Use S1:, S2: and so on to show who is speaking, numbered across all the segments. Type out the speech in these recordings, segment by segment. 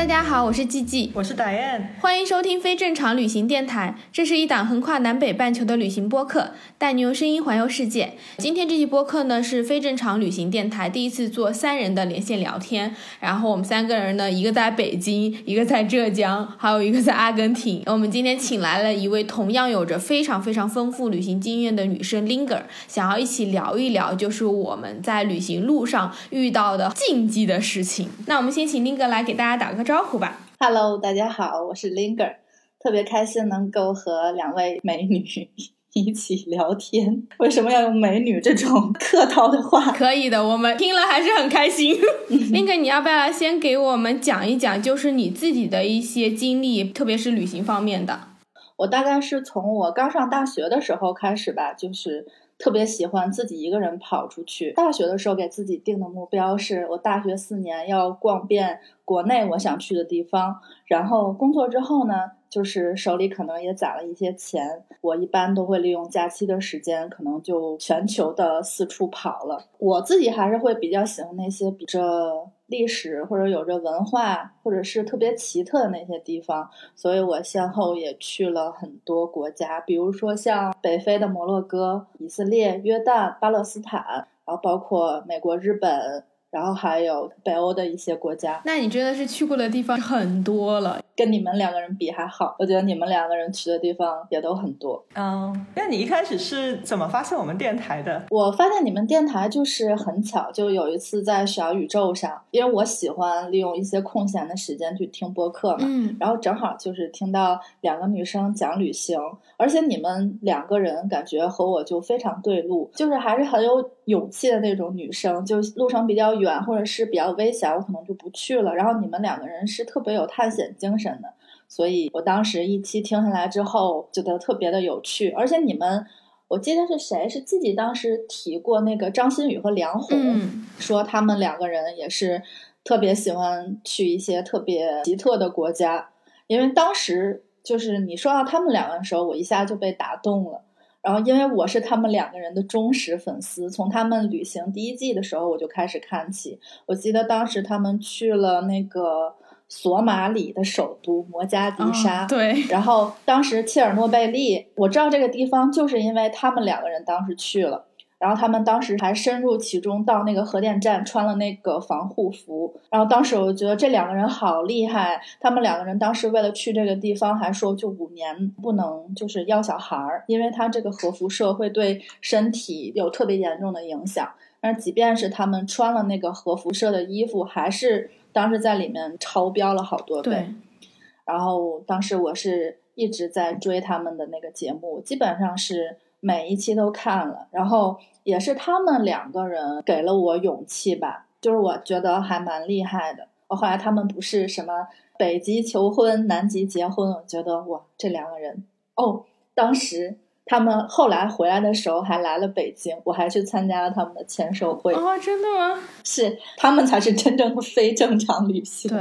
S1: 大家好，我是季季，
S2: 我是达燕，
S1: 欢迎收听非正常旅行电台。这是一档横跨南北半球的旅行播客，带你用声音环游世界。今天这期播客呢是非正常旅行电台第一次做三人的连线聊天，然后我们三个人呢，一个在北京，一个在浙江，还有一个在阿根廷。我们今天请来了一位同样有着非常非常丰富旅行经验的女生 Linger，想要一起聊一聊，就是我们在旅行路上遇到的禁忌的事情。那我们先请 Linger 来给大家打个招呼吧。
S3: Hello，大家好，我是 Linger，特别开心能够和两位美女一起聊天。为什么要用美女这种客套的话？
S1: 可以的，我们听了还是很开心。Linger，你要不要先给我们讲一讲，就是你自己的一些经历，特别是旅行方面的？
S3: 我大概是从我刚上大学的时候开始吧，就是特别喜欢自己一个人跑出去。大学的时候给自己定的目标是我大学四年要逛遍国内我想去的地方，然后工作之后呢，就是手里可能也攒了一些钱，我一般都会利用假期的时间，可能就全球的四处跑了。我自己还是会比较喜欢那些比着历史或者有着文化或者是特别奇特的那些地方，所以我先后也去了很多国家，比如说像北非的摩洛哥、以色列、约旦、巴勒斯坦，然后包括美国、日本。然后还有北欧的一些国家，
S1: 那你真的是去过的地方很多了，
S3: 跟你们两个人比还好。我觉得你们两个人去的地方也都很多。
S2: 嗯，那你一开始是怎么发现我们电台的？
S3: 我发现你们电台就是很巧，就有一次在小宇宙上，因为我喜欢利用一些空闲的时间去听播客嘛，
S1: 嗯，
S3: 然后正好就是听到两个女生讲旅行，而且你们两个人感觉和我就非常对路，就是还是很有勇气的那种女生，就路程比较远或者是比较危险，我可能就不去了。然后你们两个人是特别有探险精神的，所以我当时一期听下来之后，觉得特别的有趣。而且你们，我记得是谁是自己当时提过那个张馨予和梁红，
S1: 嗯
S3: 说他们两个人也是特别喜欢去一些特别奇特的国家，因为当时就是你说到他们两个人的时候，我一下就被打动了。然后，因为我是他们两个人的忠实粉丝，从他们旅行第一季的时候我就开始看起。我记得当时他们去了那个索马里的首都摩加迪沙，
S1: 哦对，
S3: 然后当时切尔诺贝利，我知道这个地方，就是因为他们两个人当时去了。然后他们当时还深入其中，到那个核电站穿了那个防护服。然后当时我就觉得这两个人好厉害，他们两个人当时为了去这个地方，还说就五年不能就是要小孩儿，因为他这个核辐射会对身体有特别严重的影响。但是即便是他们穿了那个核辐射的衣服，还是当时在里面超标了好多倍。
S1: 对，
S3: 然后当时我是一直在追他们的那个节目，基本上是每一期都看了，然后也是他们两个人给了我勇气吧，就是我觉得还蛮厉害的。我后来他们不是什么北极求婚、南极结婚，我觉得哇，这两个人哦，当时。他们后来回来的时候还来了北京，我还去参加了他们的签售会。
S1: 哦，真的吗？
S3: 是他们才是真正的非正常旅行。
S1: 对，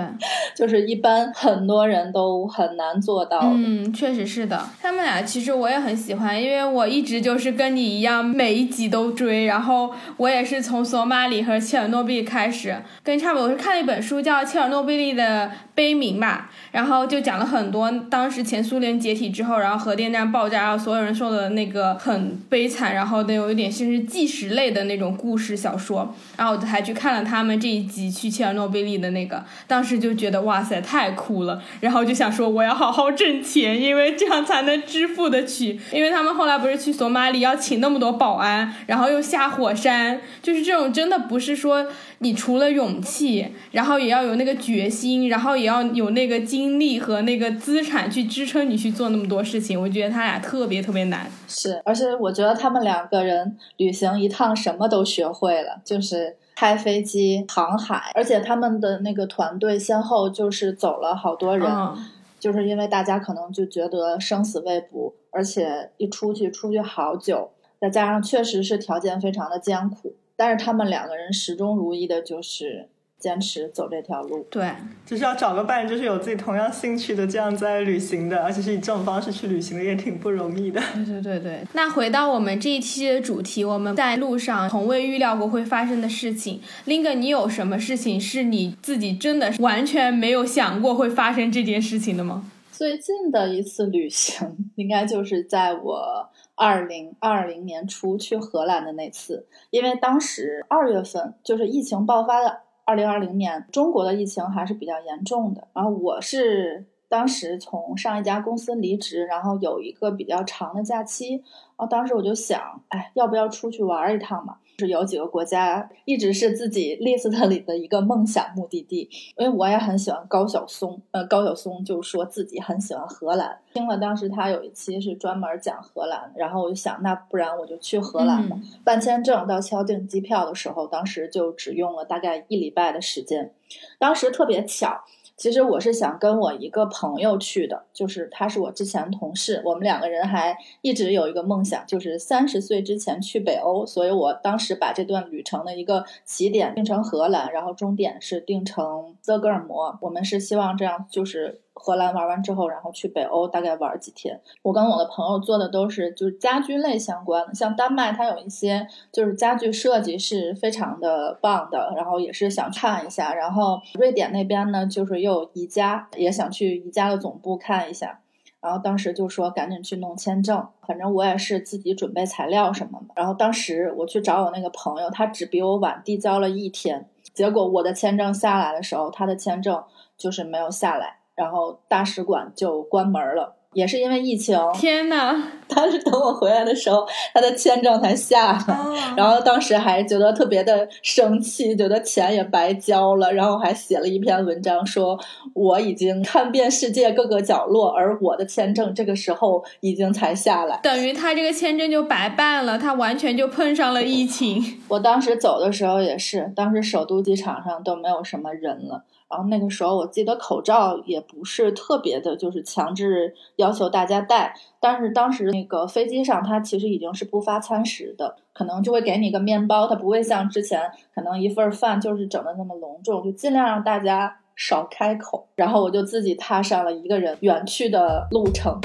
S3: 就是一般很多人都很难做到。
S1: 嗯，确实是的。他们俩其实我也很喜欢，因为我一直就是跟你一样，每一集都追。然后我也是从索马里和切尔诺贝利开始，跟差不多。我是看了一本书叫《切尔诺贝利的悲鸣》吧，然后就讲了很多当时前苏联解体之后，然后核电站爆炸，然后所有人受的那个很悲惨，然后那有一点像是纪实类的那种故事小说。然后我还去看了他们这一集去切尔诺贝利的那个，当时就觉得哇塞太酷了，然后就想说我要好好挣钱，因为这样才能支付得起。因为他们后来不是去索马里要请那么多保安，然后又下火山，就是这种真的不是说你除了勇气，然后也要有那个决心，然后也要有那个精力和那个资产去支撑你去做那么多事情。我觉得他俩特别特别难。
S3: 是，而且我觉得他们两个人旅行一趟什么都学会了，就是开飞机、航海，而且他们的那个团队先后就是走了好多人，
S1: 嗯
S3: 就是因为大家可能就觉得生死未卜，而且一出去出去好久，再加上确实是条件非常的艰苦，但是他们两个人始终如一的就是。坚持走这条路，
S1: 对，
S2: 就是要找个伴，就是有自己同样兴趣的，这样在旅行的，而且是以这种方式去旅行的，也挺不容易的。
S1: 对对对对。那回到我们这一期的主题，我们在路上从未预料过会发生的事情。林哥，你有什么事情是你自己真的完全没有想过会发生这件事情的吗？
S3: 最近的一次旅行，应该就是在我二零二零年初去荷兰的那次，因为当时二月份就是疫情爆发的。二零二零年，中国的疫情还是比较严重的。然后我是当时从上一家公司离职，然后有一个比较长的假期。然后当时我就想，哎，要不要出去玩一趟嘛？是有几个国家一直是自己 list 里的一个梦想目的地。因为我也很喜欢高晓松，呃，高晓松就说自己很喜欢荷兰。听了当时他有一期是专门讲荷兰，然后我就想，那不然我就去荷兰吧。
S1: 嗯、
S3: 办签证到敲订机票的时候，当时就只用了大概一礼拜的时间。当时特别巧。其实我是想跟我一个朋友去的，就是他是我之前同事，我们两个人还一直有一个梦想，就是三十岁之前去北欧，所以我当时把这段旅程的一个起点定成荷兰，然后终点是定成斯德哥尔摩，我们是希望这样就是。荷兰玩完之后，然后去北欧大概玩几天。我跟我的朋友做的都是就是家居类相关的，像丹麦它有一些就是家具设计是非常的棒的，然后也是想看一下。然后瑞典那边呢，就是又有宜家，也想去宜家的总部看一下。然后当时就说赶紧去弄签证，反正我也是自己准备材料什么的。然后当时我去找我那个朋友，他只比我晚递交了一天，结果我的签证下来的时候，他的签证就是没有下来。然后大使馆就关门了，也是因为疫情。
S1: 天呐！
S3: 他是等我回来的时候，他的签证才下来，
S2: 哦、
S3: 然后当时还觉得特别的生气，觉得钱也白交了，然后还写了一篇文章说我已经看遍世界各个角落，而我的签证这个时候已经才下来，
S1: 等于他这个签证就白办了，他完全就碰上了疫情。
S3: 我当时走的时候也是，当时首都机场上都没有什么人了。然后那个时候，我记得口罩也不是特别的，就是强制要求大家戴。但是当时那个飞机上，它其实已经是不发餐食的，可能就会给你一个面包，它不会像之前可能一份饭就是整的那么隆重，就尽量让大家少开口。然后我就自己踏上了一个人远去的路程。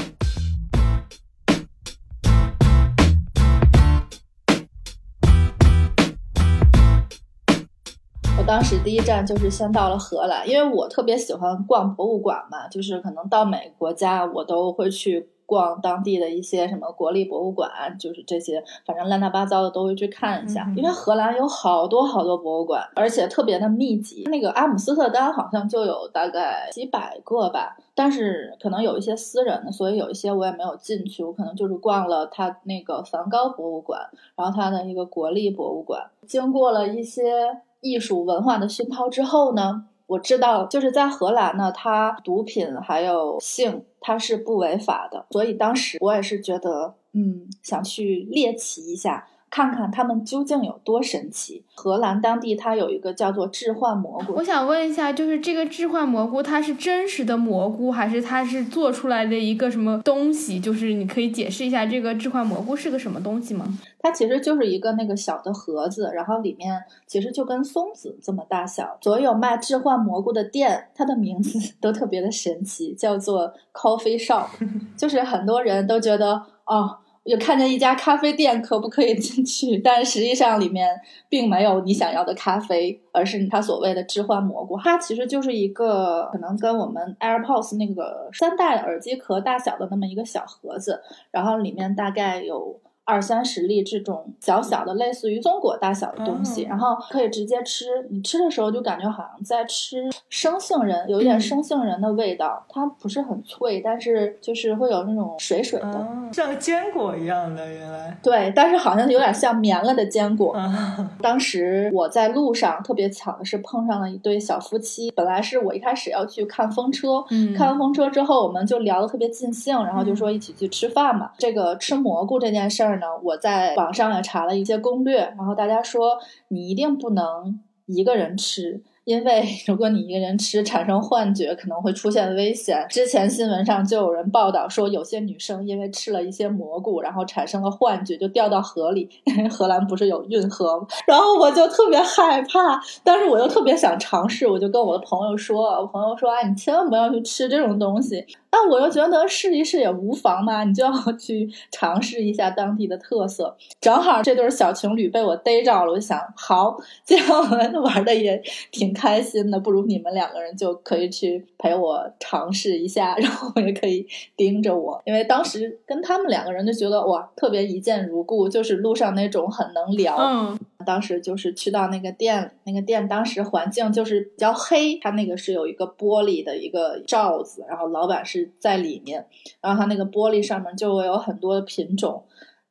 S3: 当时第一站就是先到了荷兰，因为我特别喜欢逛博物馆嘛，就是可能到每个国家我都会去逛当地的一些什么国立博物馆，就是这些，反正乱七八糟的都会去看一下。
S2: 嗯、
S3: 因为荷兰有好多好多博物馆，而且特别的密集。那个阿姆斯特丹好像就有大概几百个吧，但是可能有一些私人的，所以有一些我也没有进去，我可能就是逛了他那个梵高博物馆，然后他的一个国立博物馆，经过了一些。艺术文化的熏陶之后呢，我知道就是在荷兰呢，它毒品还有性它是不违法的，所以当时我也是觉得，嗯，想去猎奇一下，看看他们究竟有多神奇。荷兰当地它有一个叫做置换蘑菇，
S1: 我想问一下，就是这个置换蘑菇，它是真实的蘑菇，还是它是做出来的一个什么东西？就是你可以解释一下这个置换蘑菇是个什么东西吗？
S3: 它其实就是一个那个小的盒子，然后里面其实就跟松子这么大小。所有卖置换蘑菇的店，它的名字 都特别的神奇，叫做 coffee shop，就是很多人都觉得哦。有看见一家咖啡店，可不可以进去？但实际上里面并没有你想要的咖啡，而是它所谓的置换蘑菇。它其实就是一个可能跟我们 AirPods 那个三代耳机壳大小的那么一个小盒子，然后里面大概有二三十粒这种小小的类似于松果大小的东西，
S2: 哦
S3: 然后可以直接吃。你吃的时候就感觉好像在吃生杏仁，有一点
S1: 嗯
S3: 生杏仁的味道。它不是很脆，但是就是会有那种水水的。
S2: 嗯，像坚果一样的，原来。
S3: 对，但是好像有点像绵了的坚果。
S2: 啊，
S3: 当时我在路上，特别巧的是碰上了一对小夫妻。本来是我一开始要去看风车，
S1: 嗯
S3: 看完风车之后，我们就聊得特别尽兴，然后就说一起去吃饭嘛。这个吃蘑菇这件事儿我在网上也查了一些攻略，然后大家说你一定不能一个人吃。因为 如果你一个人吃产生幻觉，可能会出现危险。之前新闻上就有人报道说，有些女生因为吃了一些蘑菇，然后产生了幻觉，就掉到河里。荷兰不是有运河吗？然后我就特别害怕，但是我又特别想尝试，我就跟我的朋友说：“我朋友说，哎，你千万不要去吃这种东西。”但我又觉得试一试也无妨嘛，你就要 去尝试一下当地的特色。正好这对小情侣被我逮着了，我就想，好，这样我们玩的也挺开心的，不如你们两个人就可以去陪我尝试一下，然后也可以盯着我，因为当时跟他们两个人就觉得哇，特别一见如故，就是路上那种很能聊。
S1: 嗯，
S3: 当时就是去到那个店，那个店当时环境就是比较黑，它那个是有一个玻璃的一个罩子，然后老板是。在里面，然后它那个玻璃上面就会有很多的品种，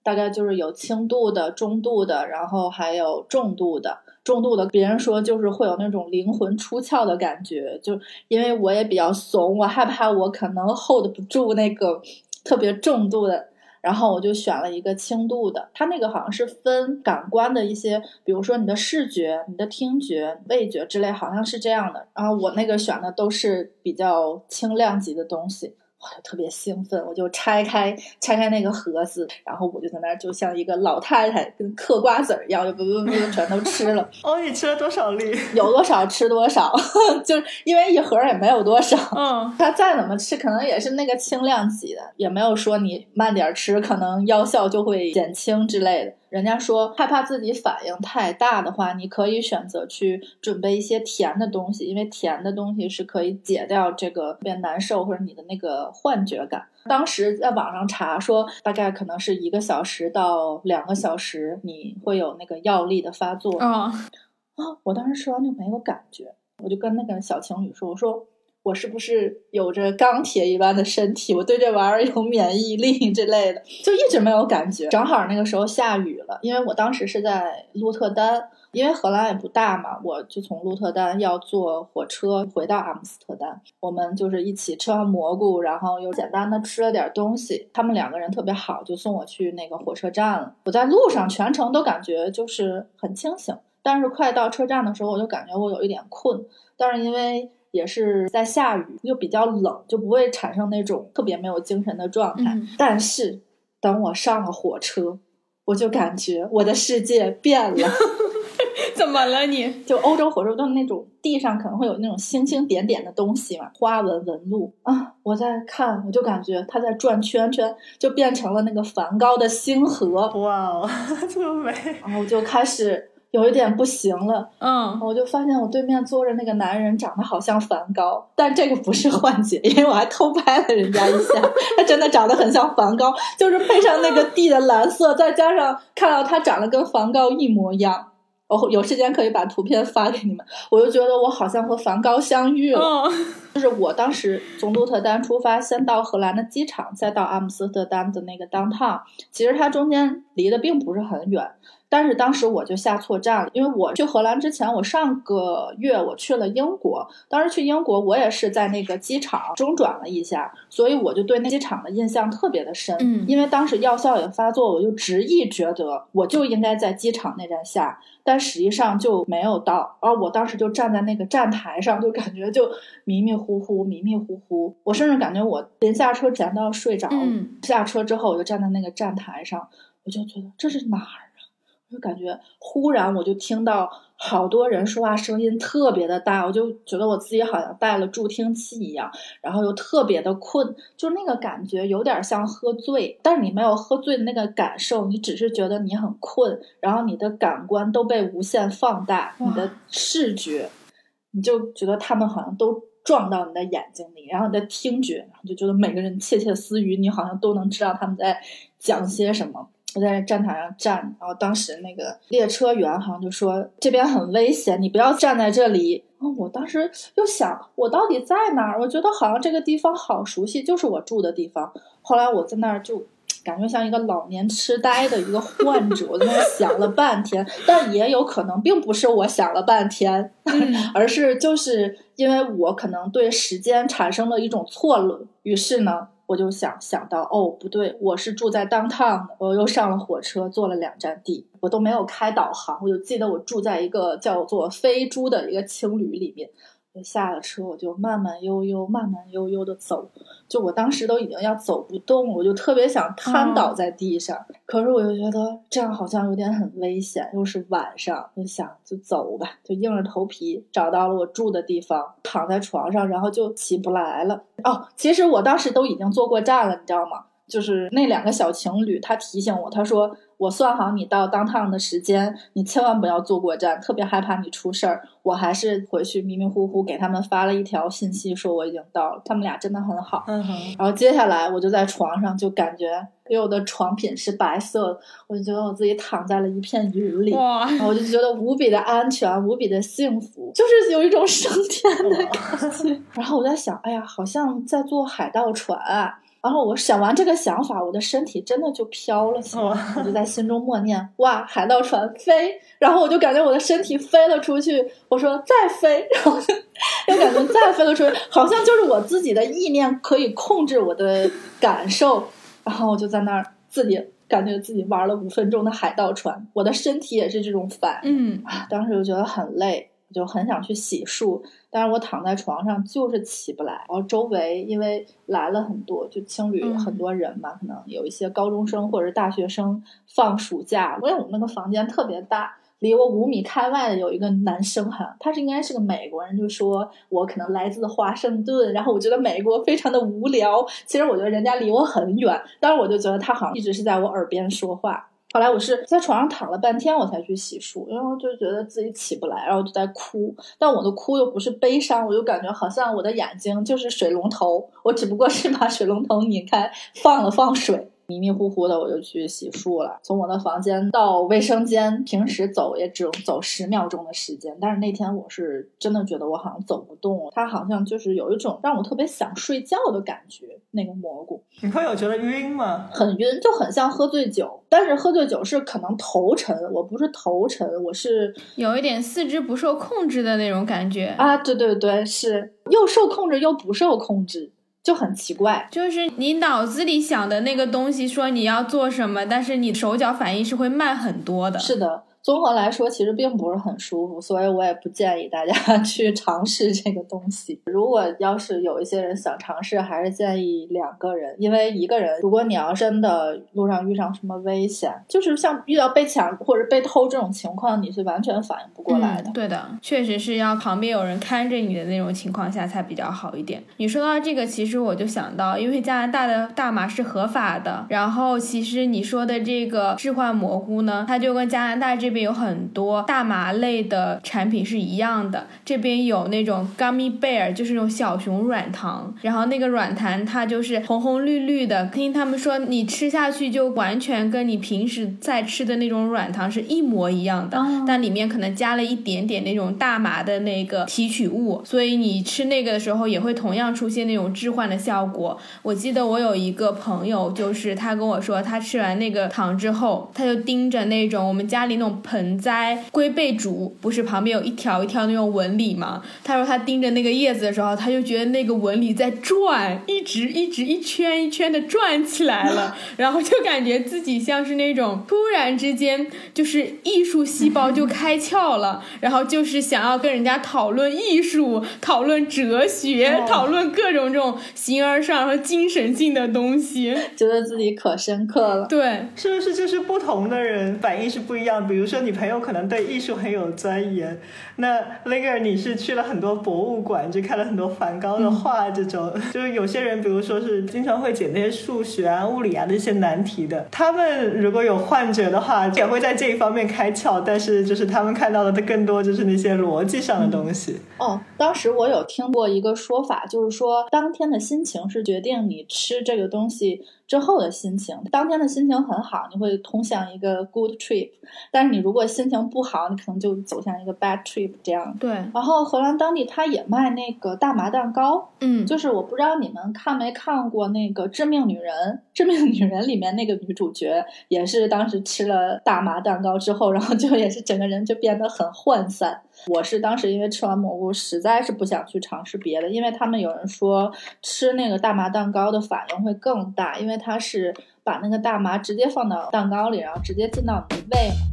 S3: 大概就是有轻度的、中度的，然后还有重度的。重度的，别人说就是会有那种灵魂出窍的感觉，就因为我也比较怂，我害怕我可能 hold 不住那个特别重度的。然后我就选了一个轻度的，它那个好像是分感官的一些，比如说你的视觉、你的听觉、味觉之类，好像是这样的。然后我那个选的都是比较轻量级的东西。我就特别兴奋，我就拆开拆开那个盒子，然后我就在那儿就像一个老太太跟嗑瓜子儿一样，就不不不全都吃了。
S2: 哦，你吃了多少粒？
S3: 有多少吃多少，就是因为一盒也没有多少。
S1: 嗯，
S3: 它再怎么吃，可能也是那个轻量级的，也没有说你慢点吃，可能药效就会减轻之类的。人家说害怕自己反应太大的话，你可以选择去准备一些甜的东西，因为甜的东西是可以解掉这个特别难受或者你的那个幻觉感。当时在网上查说，大概可能是一个小时到两个小时，你会有那个药力的发作。
S1: 啊
S3: 啊！我当时吃完就没有感觉，我就跟那个小情侣说：“我说。”我是不是有着钢铁一般的身体？我对这玩意儿有免疫力之类的，就一直没有感觉。正好那个时候下雨了，因为我当时是在鹿特丹，因为荷兰也不大嘛，我就从鹿特丹要坐火车回到阿姆斯特丹。我们就是一起吃完蘑菇，然后又简单的吃了点东西。他们两个人特别好，就送我去那个火车站了。我在路上全程都感觉就是很清醒，但是快到车站的时候，我就感觉我有一点困，但是因为。也是在下雨，又比较冷，就不会产生那种特别没有精神的状态。但是等我上了火车，我就感觉我的世界变了。
S1: 怎么了？你
S3: 就欧洲火车都是那种地上可能会有那种星星点点的东西嘛，花纹纹路啊。我在看，我就感觉它在转圈圈，就变成了那个梵高的星河。
S2: 哇哦，这么美！
S3: 然后我就开始。有一点不行了，
S1: 嗯，
S3: 我就发现我对面坐着那个男人长得好像梵高，但这个不是幻觉，因为我还偷拍了人家一下，他真的长得很像梵高，就是配上那个地的蓝色，再加上看到他长得跟梵高一模一样，我有时间可以把图片发给你们，我就觉得我好像和梵高相遇了。就是我当时从鹿特丹出发，先到荷兰的机场，再到阿姆斯特丹的那个 downtown，其实它中间离得并不是很远。但是当时我就下错站了，因为我去荷兰之前，我上个月我去了英国。当时去英国，我也是在那个机场中转了一下，所以我就对那机场的印象特别的深。
S1: 嗯，
S3: 因为当时药效也发作，我就执意觉得我就应该在机场那站下，但实际上就没有到。而我当时就站在那个站台上，就感觉就迷迷糊糊、迷迷糊糊。我甚至感觉我临下车前都要睡着了。下车之后，我就站在那个站台上，我就觉得这是哪儿？就感觉忽然我就听到好多人说话声音特别的大，我就觉得我自己好像带了助听器一样，然后又特别的困，就那个感觉有点像喝醉，但是你没有喝醉的那个感受，你只是觉得你很困，然后你的感官都被无限放大，你的视觉，你就觉得他们好像都撞到你的眼睛里，然后你的听觉，然后就觉得每个人窃窃私语，你好像都能知道他们在讲些什么。我在站台上站，然后当时那个列车员好像就说这边很危险，你不要站在这里。我当时又想，我到底在哪儿？我觉得好像这个地方好熟悉，就是我住的地方。后来我在那儿就感觉像一个老年痴呆的一个患者，我在那想了半天，但也有可能并不是我想了半天，而是就是因为我可能对时间产生了一种错乱，于是呢。我就想想到，哦，不对，我是住在 downtown，我又上了火车，坐了两站地，我都没有开导航，我就记得我住在一个叫做飞猪的一个青旅里面。下了车，我就慢慢悠悠、慢慢悠悠的走。就我当时都已经要走不动，我就特别想瘫倒在地上。可是我又觉得这样好像有点很危险，又是晚上，就想就走吧，就硬着头皮找到了我住的地方，躺在床上，然后就起不来了。哦，其实我当时都已经坐过站了，你知道吗？就是那两个小情侣，他提醒我，他说。我算好你到当趟的时间，你千万不要坐过站，特别害怕你出事儿。我还是回去迷迷糊糊给他们发了一条信息，说我已经到了。他们俩真的很好。
S2: 嗯哼。
S3: 然后接下来我就在床上，就感觉因为我的床品是白色，我就觉得我自己躺在了一片云里，然后我就觉得无比的安全，无比的幸福，就是有一种升天的感觉。然后我在想，哎呀，好像在坐海盗船啊。然后我想完这个想法，我的身体真的就飘了起来，我就在心中默念：“哇，海盗船飞！”然后我就感觉我的身体飞了出去。我说：“再飞！” 然后又感觉再飞了出去，好像就是我自己的意念可以控制我的感受。然后我就在那儿自己感觉自己玩了五分钟的海盗船，我的身体也是这种反
S1: 应。嗯
S3: 啊，当时就觉得很累。就很想去洗漱，但是我躺在床上就是起不来。然后周围因为来了很多，就青旅很多人嘛，可能有一些高中生或者是大学生放暑假。因为我们那个房间特别大，离我五米开外的有一个男生哈，他是应该是个美国人，就说我可能来自华盛顿，然后我觉得美国非常的无聊。其实我觉得人家离我很远，但是我就觉得他好像一直是在我耳边说话。后来我是在床上躺了半天，我才去洗漱，然后就觉得自己起不来，然后就在哭。但我的哭又不是悲伤，我就感觉好像我的眼睛就是水龙头，我只不过是把水龙头拧开，放了放水。迷迷糊糊的我就去洗漱了，从我的房间到卫生间，平时走也只走十秒钟的时间，但是那天我是真的觉得我好像走不动了，它好像就是有一种让我特别想睡觉的感觉。那个蘑菇，
S2: 你会有觉得晕吗？
S3: 很晕，就很像喝醉酒，但是喝醉酒是可能头沉，我不是头沉，我是
S1: 有一点四肢不受控制的那种感觉
S3: 啊！对对对，是又受控制又不受控制。就很奇怪，
S1: 就是你脑子里想的那个东西，说你要做什么，但是你手脚反应是会慢很多的。
S3: 是的。综合来说，其实并不是很舒服，所以我也不建议大家 去尝试这个东西。如果要是有一些人想尝试，还是建议两个人，因为一个人，如果你要真的路上遇上什么危险，就是像遇到被抢或者被偷这种情况，你是完全反应不过来的。
S1: 对的，确实是要旁边有人看着你的那种情况下才比较好一点。你说到这个，其实我就想到，因为加拿大的大麻是合法的，然后其实你说的这个置换蘑菇呢，它就跟加拿大这。这边有很多大麻类的产品是一样的，这边有那种 gummy bear，就是那种小熊软糖，然后那个软糖它就是红红绿绿的，听他们说你吃下去就完全跟你平时在吃的那种软糖是一模一样的，但里面可能加了一点点那种大麻的那个提取物，所以你吃那个的时候也会同样出现那种置换的效果。我记得我有一个朋友，就是他跟我说，他吃完那个糖之后，他就盯着那种我们家里那种。盆栽龟背竹不是旁边有一条一条那种纹理吗？他说他盯着那个叶子的时候，他就觉得那个纹理在转，一直一直一圈一圈的转起来了，然后就感觉自己像是那种突然之间就是艺术细胞就开窍了，然后就是想要跟人家讨论艺术、讨论哲学、讨论各种这种形而上和精神性的东西，
S3: 觉得自己可深刻了。
S1: 对，
S2: 是不是就是不同的人反应是不一样？比如说。你朋友可能对艺术很有钻研，那 l i g e r 你是去了很多博物馆，就看了很多梵高的画，这种 就是有些人，比如说是经常会解那些数学啊、物理啊的一些难题的，他们如果有幻觉的话，也会在这一方面开窍，但是就是他们看到的更多就是那些逻辑上的东西。
S3: 哦，当时我有听过一个说法，就是说当天的心情是决定你吃这个东西。之后的心情，当天的心情很好，你会通向一个 good trip；但是你如果心情不好，你可能就走向一个 bad trip。这样
S1: 对。
S3: 然后荷兰当地他也卖那个大麻蛋糕，
S1: 嗯，
S3: 就是我不知道你们看没看过那个《致命女人》，《致命女人》里面那个女主角也是当时吃了大麻蛋糕之后，然后就也是整个人就变得很涣散。我是当时因为吃完蘑菇，实在是不想去尝试别的，因为他们有人说吃那个大麻蛋糕的反应会更大，因为它是把那个大麻直接放到蛋糕里，然后直接进到你的胃嘛。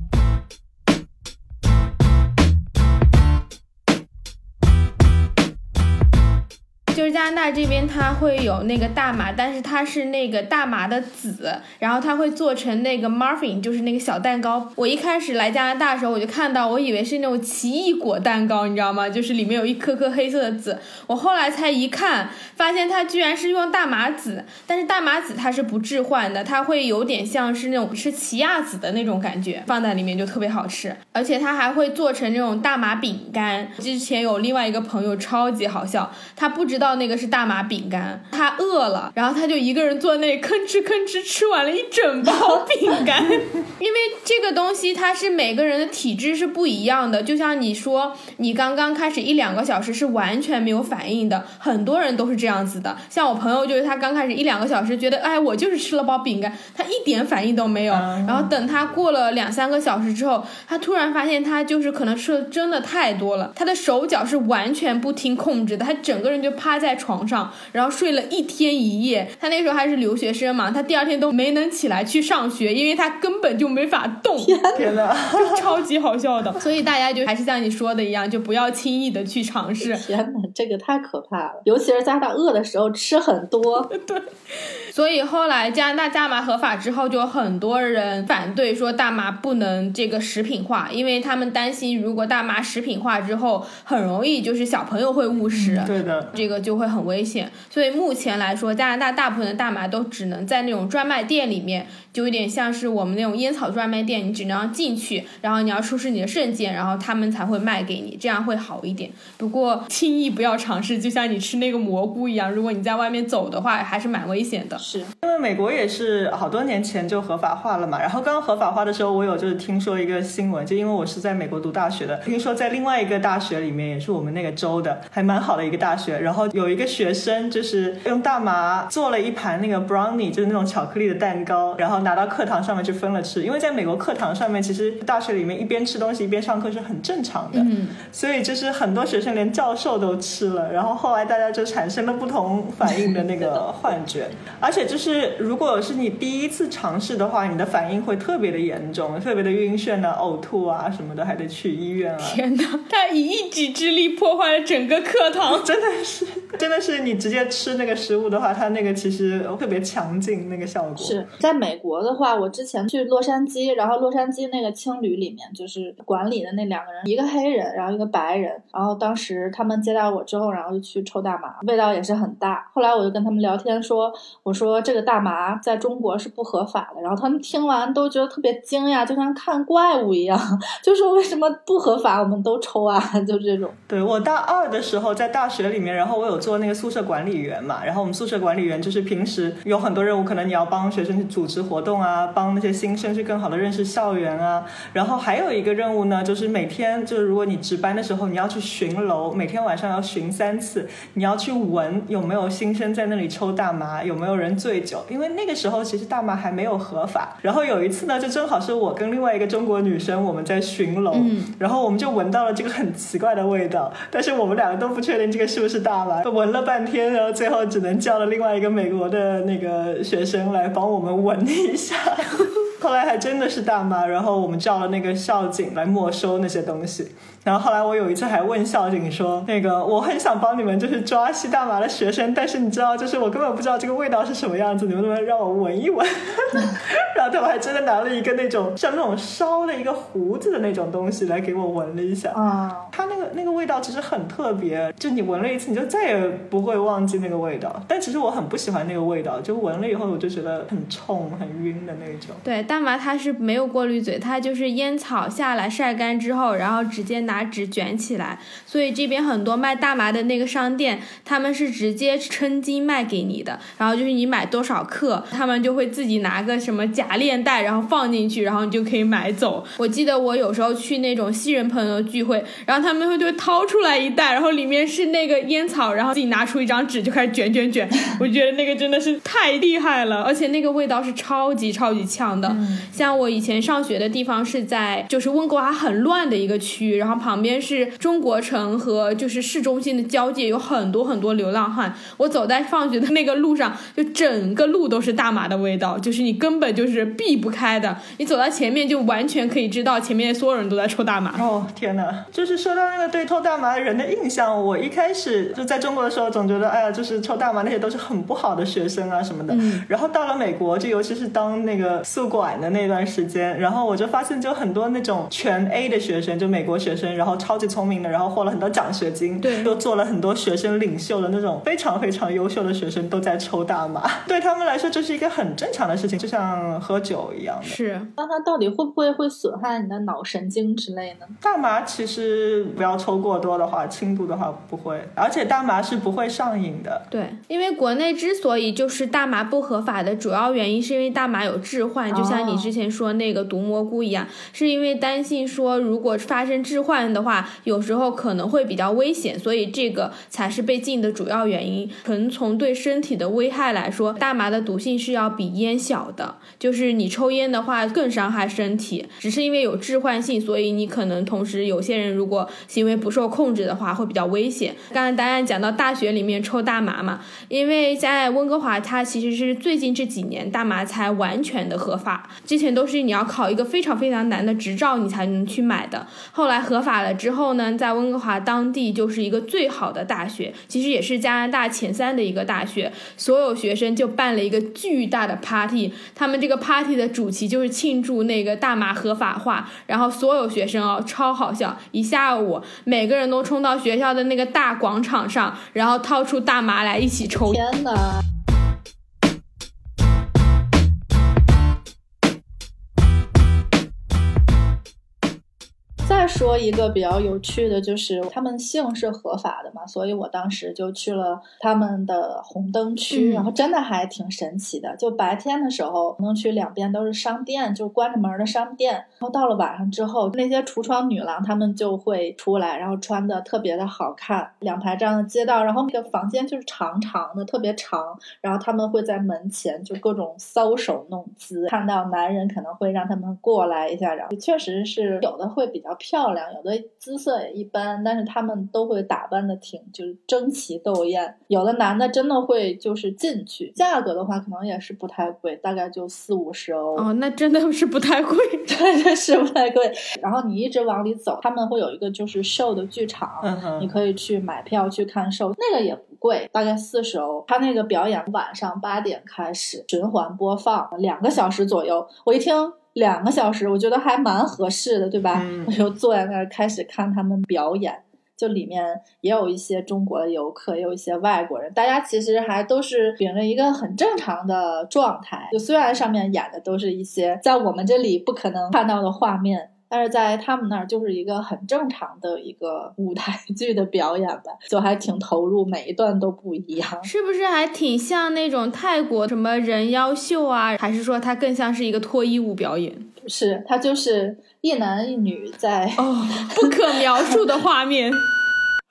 S1: 加拿大这边，它会有那个大麻，但是它是那个大麻的籽，然后它会做成那个 muffin，就是那个小蛋糕。我一开始来加拿大的时候，我就看到，我以为是那种奇异果蛋糕，你知道吗？就是里面有一颗颗黑色的籽。我后来才一看，发现它居然是用大麻籽，但是大麻籽它是不置换的，它会有点像是那种吃奇亚籽的那种感觉，放在里面就特别好吃。而且它还会做成那种大麻饼干。之前有另外一个朋友超级好笑，他不知道。那个是大麻饼干，他饿了，然后他就一个人坐那吭哧吭哧吃完了一整包饼干。因为这个东西它是每个人的体质是不一样的，就像你说，你刚刚开始一两个小时是完全没有反应的，很多人都是这样子的。像我朋友就是他刚开始一两个小时觉得，哎，我就是吃了包饼干，他一点反应都没有。然后等他过了两三个小时之后，他突然发现他就是可能吃的真的太多了，他的手脚是完全不听控制的，他整个人就趴。在床上，然后睡了一天一夜。他那时候还是留学生嘛，他第二天都没能起来去上学，因为他根本就没法动。
S2: 天哪，
S1: 就超级好笑的。所以大家就还是像你说的一样，就不要轻易的去尝试。
S3: 天哪，这个太可怕了，尤其是在他饿的时候吃很多。
S1: 对。所以后来加拿大大麻合法之后，就有很多人反对说大麻不能这个食品化，因为他们担心如果大麻食品化之后，很容易就是小朋友会误食。
S2: 对的，
S1: 这个就会很危险。所以目前来说，加拿大大部分的大麻都只能在那种专卖店里面，就有点像是我们那种烟草专卖店，你只能进去，然后你要出示你的证件，然后他们才会卖给你，这样会好一点。不过轻易不要尝试，就像你吃那个蘑菇一样，如果你在外面走的话，还是蛮危险的。
S3: 是。
S2: 因为美国也是好多年前就合法化了嘛，然后刚合法化的时候，我有就是听说一个新闻，就因为我是在美国读大学的，听说在另外一个大学里面，也是我们那个州的，还蛮好的一个大学，然后有一个学生就是用大麻做了一盘那个 brownie，就是那种巧克力的蛋糕，然后拿到课堂上面去分了吃，因为在美国课堂上面，其实大学里面一边吃东西一边上课是很正常的，
S1: 嗯，
S2: 所以就是很多学生连教授都吃了，然后后来大家就产生了不同反应的那个幻觉，而 且就是。是，如果是你第一次尝试的话，你的反应会特别的严重，特别的晕眩啊、呕吐啊什么的，还得去医院啊。
S1: 天哪，他以一己之力破坏了整个课堂，
S2: 真的是，真的是你直接吃那个食物的话，它那个其实特别强劲，那个效果。
S3: 是在美国的话，我之前去洛杉矶，然后洛杉矶那个青旅里面，就是管理的那两个人，一个黑人，然后一个白人，然后当时他们接待我之后，然后就去抽大麻，味道也是很大。后来我就跟他们聊天说，我说说这个。大麻在中国是不合法的，然后他们听完都觉得特别惊讶，就像看怪物一样，就说为什么不合法我们都抽啊？就这种。
S2: 对我大二的时候在大学里面，然后我有做那个宿舍管理员嘛，然后我们宿舍管理员就是平时有很多任务，可能你要帮学生去组织活动啊，帮那些新生去更好的认识校园啊，然后还有一个任务呢，就是每天就是如果你值班的时候，你要去巡楼，每天晚上要巡三次，你要去闻有没有新生在那里抽大麻，有没有人醉酒。因为那个时候其实大麻还没有合法，然后有一次呢，就正好是我跟另外一个中国女生我们在巡楼，然后我们就闻到了这个很奇怪的味道，但是我们两个都不确定这个是不是大麻，闻了半天，然后最后只能叫了另外一个美国的那个学生来帮我们闻一下。后来还真的是大麻，然后我们叫了那个校警来没收那些东西。然后后来我有一次还问校警说：“那个我很想帮你们就是抓吸大麻的学生，但是你知道，就是我根本不知道这个味道是什么样子，你们能不能让我闻一闻？” 然后他们还真的拿了一个那种像那种烧了一个胡子的那种东西来给我闻了一下。
S3: 啊，
S2: 它那个那个味道其实很特别，就你闻了一次你就再也不会忘记那个味道。但其实我很不喜欢那个味道，就闻了以后我就觉得很冲、很晕的那种。
S1: 对。大麻它是没有过滤嘴，它就是烟草下来晒干之后，然后直接拿纸卷起来。所以这边很多卖大麻的那个商店，他们是直接称斤卖给你的。然后就是你买多少克，他们就会自己拿个什么假链袋，然后放进去，然后你就可以买走。我记得我有时候去那种西人朋友聚会，然后他们会就会掏出来一袋，然后里面是那个烟草，然后自己拿出一张纸就开始卷卷卷。我觉得那个真的是太厉害了，而且那个味道是超级超级呛的。像我以前上学的地方是在就是温哥华很乱的一个区，然后旁边是中国城和就是市中心的交界，有很多很多流浪汉。我走在放学的那个路上，就整个路都是大麻的味道，就是你根本就是避不开的。你走到前面就完全可以知道前面所有人都在抽大麻。
S2: 哦天哪！就是说到那个对抽大麻的人的印象，我一开始就在中国的时候总觉得，哎呀，就是抽大麻那些都是很不好的学生啊什么的。然后到了美国，就尤其是当那个宿管的那段时间，然后我就发现，就很多那种全 A 的学生，就美国学生，然后超级聪明的，然后获了很多奖学金，
S1: 对，
S2: 又做了很多学生领袖的那种非常非常优秀的学生，都在抽大麻。对他们来说，这是一个很正常的事情，就像喝酒一样的。
S1: 是，
S3: 那它到底会不会会损害你的脑神经之类呢？
S2: 大麻其实不要抽过多的话，轻度的话不会，而且大麻是不会上瘾的。
S1: 对，因为国内之所以就是大麻不合法的主要原因，是因为大麻有致幻，就像你之前说那个毒蘑菇一样，是因为担心说如果发生致幻的话，有时候可能会比较危险，所以这个才是被禁的主要原因。纯从对身体的危害来说，大麻的毒性是要比烟小的，就是你抽烟的话更伤害身体，只是因为有致幻性，所以你可能同时有些人如果行为不受控制的话会比较危险。刚才答案讲到大学里面抽大麻嘛，因为在温哥华，它其实是最近这几年大麻才完全的合法，之前都是你要考一个非常非常难的执照你才能去买的。后来合法了之后呢，在温哥华当地就是一个最好的大学，其实也是加拿大前三的一个大学，所有学生就办了一个巨大的 party，他们这个 party 的主题就是庆祝那个大麻合法化，然后所有学生哦超好笑，一下午每个人都冲到学校的那个大广场上，然后掏出大麻来一起抽。
S3: 天哪！说一个比较有趣的，就是他们性是合法的嘛，所以我当时就去了他们的红灯区，然后真的还挺神奇的。就白天的时候，红灯区两边都是商店，就关着门的商店。然后到了晚上之后，那些橱窗女郎她们就会出来，然后穿的特别的好看，两排这样的街道，然后那个房间就是长长的，特别长。然后他们会在门前就各种搔首弄姿，看到男人可能会让他们过来一下，然后确实是有的会比较。漂亮，有的姿色也一般，但是他们都会打扮的挺就是争奇斗艳。有的男的真的会就是进去，价格的话可能也是不太贵，大概就四五十欧。
S1: 哦，那真的是不太贵，
S3: 对，对，是不太贵。然后你一直往里走，他们会有一个就是秀的剧场，你可以去买票去看秀，那个也不贵，大概四十欧。他那个表演晚上八点开始循环播放，两个小时左右。我一听。两个小时，我觉得还蛮合适的，对吧？我就坐在那儿开始看他们表演，就里面也有一些中国的游客，也有一些外国人，大家其实还都是秉着一个很正常的状态。就虽然上面演的都是一些在我们这里不可能看到的画面。但是在他们那儿就是一个很正常的一个舞台剧的表演吧，就还挺投入，每一段都不一样，
S1: 是不是还挺像那种泰国什么人妖秀啊？还是说它更像是一个脱衣舞表演？
S3: 是，它就是一男一女在
S1: 哦，不可描述的画面。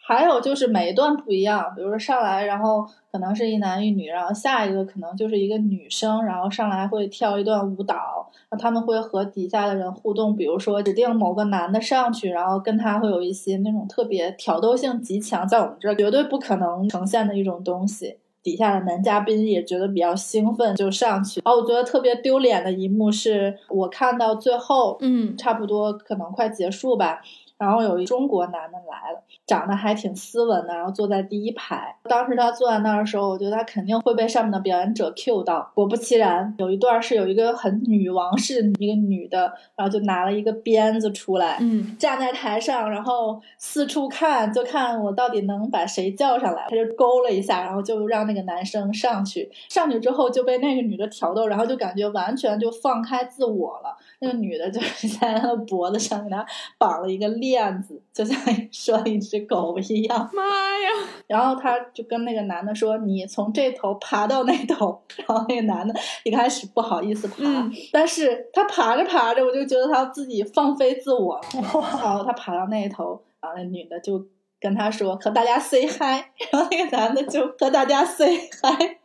S3: 还有就是每一段不一样，比如说上来，然后可能是一男一女，然后下一个可能就是一个女生，然后上来会跳一段舞蹈，那他们会和底下的人互动，比如说指定某个男的上去，然后跟他会有一些那种特别挑逗性极强，在我们这儿绝对不可能呈现的一种东西。底下的男嘉宾也觉得比较兴奋，就上去。哦，我觉得特别丢脸的一幕是我看到最后，
S1: 嗯，
S3: 差不多可能快结束吧。然后有一中国男的来了，长得还挺斯文的，然后坐在第一排。当时他坐在那儿的时候，我觉得他肯定会被上面的表演者 Q 到。果不其然，有一段是有一个很女王式一个女的，然后就拿了一个鞭子出来，
S1: 嗯，
S3: 站在台上，然后四处看，就看我到底能把谁叫上来。他就勾了一下，然后就让那个男生上去。上去之后就被那个女的挑逗，然后就感觉完全就放开自我了。那个女的就是 在他的脖子上给他绑了一个链子，就像 说一只狗一样。
S1: 妈呀！
S3: 然后他就跟那个男的说：“你从这头爬到那头。”然后那个男的一开始不好意思爬，但是他爬着爬着，我就觉得他自己放飞自我了。然后他爬到那一头，然后那女的就跟他说：“和大家 say hi。”然后那个男的就和大家 say hi。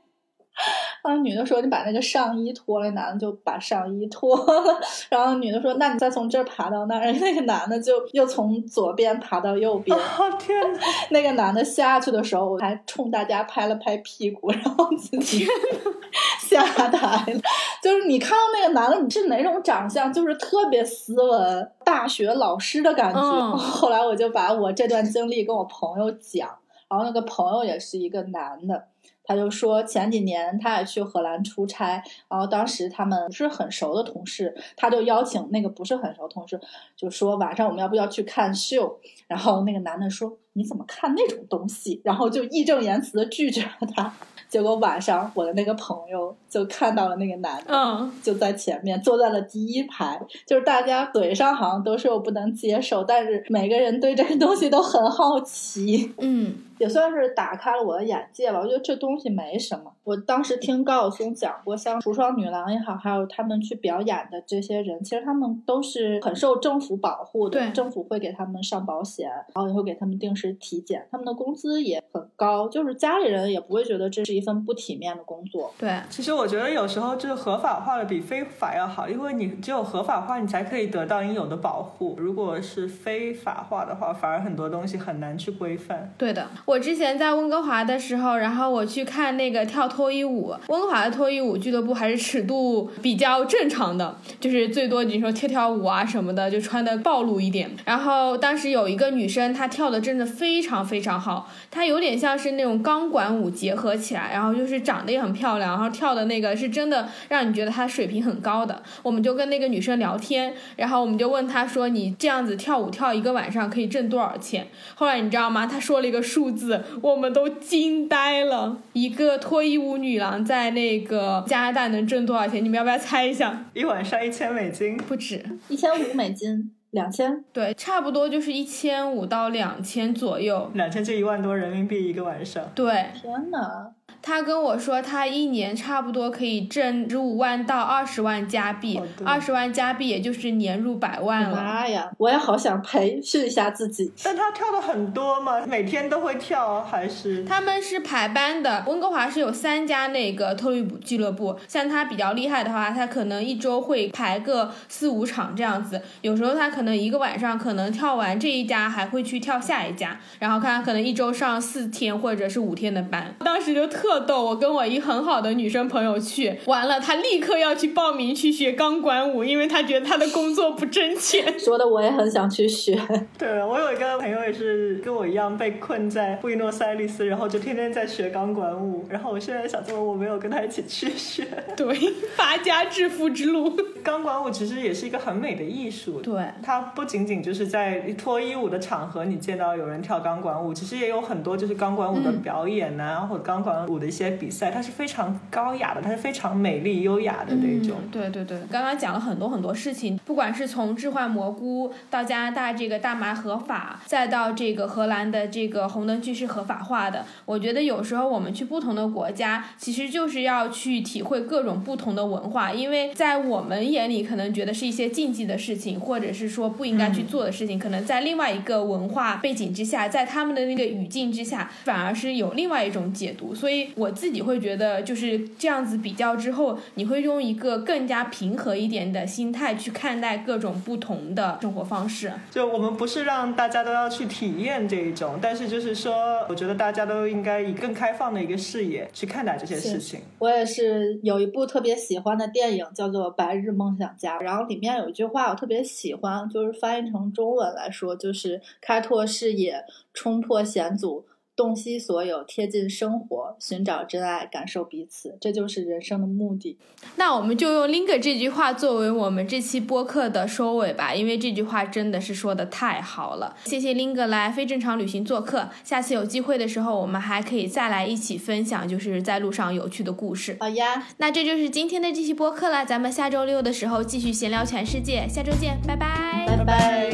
S3: 然后女的说：“你把那个上衣脱了。”男的就把上衣脱了。然后女的说：“那你再从这儿爬到那儿。”那个男的就又从左边爬到右边。
S2: 哦天哪！
S3: 那个男的下去的时候，我还冲大家拍了拍屁股，然后自己 下台了。就是你看到那个男的，你是哪种长相？就是特别斯文，大学老师的感觉。后来我就把我这段经历跟我朋友讲，然后那个朋友也是一个男的。他就说前几年他也去荷兰出差，然后当时他们不是很熟的同事，他就邀请那个不是很熟同事，就说晚上我们要不要去看秀？然后那个男的说你怎么看那种东西？然后就义正言辞的拒绝了他。结果晚上我的那个朋友就看到了那个男的，就在前面坐在了第一排，就是大家嘴上好像都说我不能接受，但是每个人对这个东西都很好奇，
S1: 嗯。
S3: 也算是打开了我的眼界吧。我觉得这东西没什么。我当时听高晓松讲过，像橱窗女郎也好，还有他们去表演的这些人，其实他们都是很受政府保护的。
S1: 对，
S3: 政府会给他们上保险，然后也会给他们定时体检，他们的工资也很高，就是家里人也不会觉得这是一份不体面的工作。
S1: 对，
S2: 其实我觉得有时候就是合法化的比非法要好，因为你只有合法化，你才可以得到应有的保护。如果是非法化的话，反而很多东西很难去规范。
S1: 对的，我之前在温哥华的时候，然后我去看那个跳脱衣舞。温哥华的脱衣舞俱乐部还是尺度比较正常的，就是最多你说跳跳舞啊什么的，就穿的暴露一点。然后当时有一个女生，她跳的真的非常非常好，她有点像是那种钢管舞结合起来，然后就是长得也很漂亮，然后跳的那个是真的让你觉得她水平很高的。我们就跟那个女生聊天，然后我们就问她说：“你这样子跳舞跳一个晚上可以挣多少钱？”后来你知道吗？她说了一个数字，我们都惊呆了。一个脱衣舞女郎在那个加拿大能挣多少钱？你们要不要猜一下？
S2: 一晚上一千美金，
S1: 不止，
S3: 一千五美金，两千，
S1: 对，差不多就是一千五到两千左右，
S2: 两千就一万多人民币一个晚上。
S1: 对，
S3: 天呐。
S1: 他跟我说，他一年差不多可以挣十五万到二十万加币，二十万加币也就是年入百万了。
S3: 妈呀，我也好想培训一下自己。
S2: 但他跳的很多吗？每天都会跳还是？
S1: 他们是排班的。温哥华是有三家那个脱衣舞俱乐部，像他比较厉害的话，他可能一周会排个四五场这样子。有时候他可能一个晚上可能跳完这一家，还会去跳下一家，然后看可能一周上四天或者是五天的班。当时就特。逗，我跟我一很好的女生朋友去，完了，她立刻要去报名去学钢管舞，因为她觉得她的工作不挣钱。
S3: 说的我也很想去学。
S2: 对，我有一个朋友也是跟我一样被困在布宜诺斯艾利斯，然后就天天在学钢管舞。然后我现在想说，我没有跟他一起去学。
S1: 对，发家致富之路。
S2: 钢管舞其实也是一个很美的艺术。
S1: 对，
S2: 它不仅仅就是在脱衣舞的场合你见到有人跳钢管舞，其实也有很多就是钢管舞的表演呐，或者钢管舞的。一些比赛，它是非常高雅的，它是非常美丽优雅的那种。
S1: 对对对，刚刚讲了很多很多事情，不管是从置换蘑菇到加拿大这个大麻合法，再到这个荷兰的这个红灯区是合法化的，我觉得有时候我们去不同的国家，其实就是要去体会各种不同的文化，因为在我们眼里可能觉得是一些禁忌的事情，或者是说不应该去做的事情，可能在另外一个文化背景之下，在他们的那个语境之下，反而是有另外一种解读，所以。我自己会觉得就是这样子比较之后，你会用一个更加平和一点的心态去看待各种不同的生活方式。
S2: 就我们不是让大家都要去体验这一种，但是就是说，我觉得大家都应该以更开放的一个视野去看待这些事情。
S3: 我也是有一部特别喜欢的电影叫做《白日梦想家》，然后里面有一句话我特别喜欢，就是翻译成中文来说，就是开拓视野，冲破险阻。洞悉所有，贴近生活，寻找真爱，感受彼此，这就是人生的目的。
S1: 那我们就用 Link 这句话作为我们这期播客的收尾吧，因为这句话真的是说的太好了。谢谢 Link 来非正常旅行做客，下次有机会的时候，我们还可以再来一起分享，就是在路上有趣的故事。
S3: 好呀，
S1: 那这就是今天的这期播客了，咱们下周六的时候继续闲聊全世界，下周见，拜拜，
S3: 拜拜。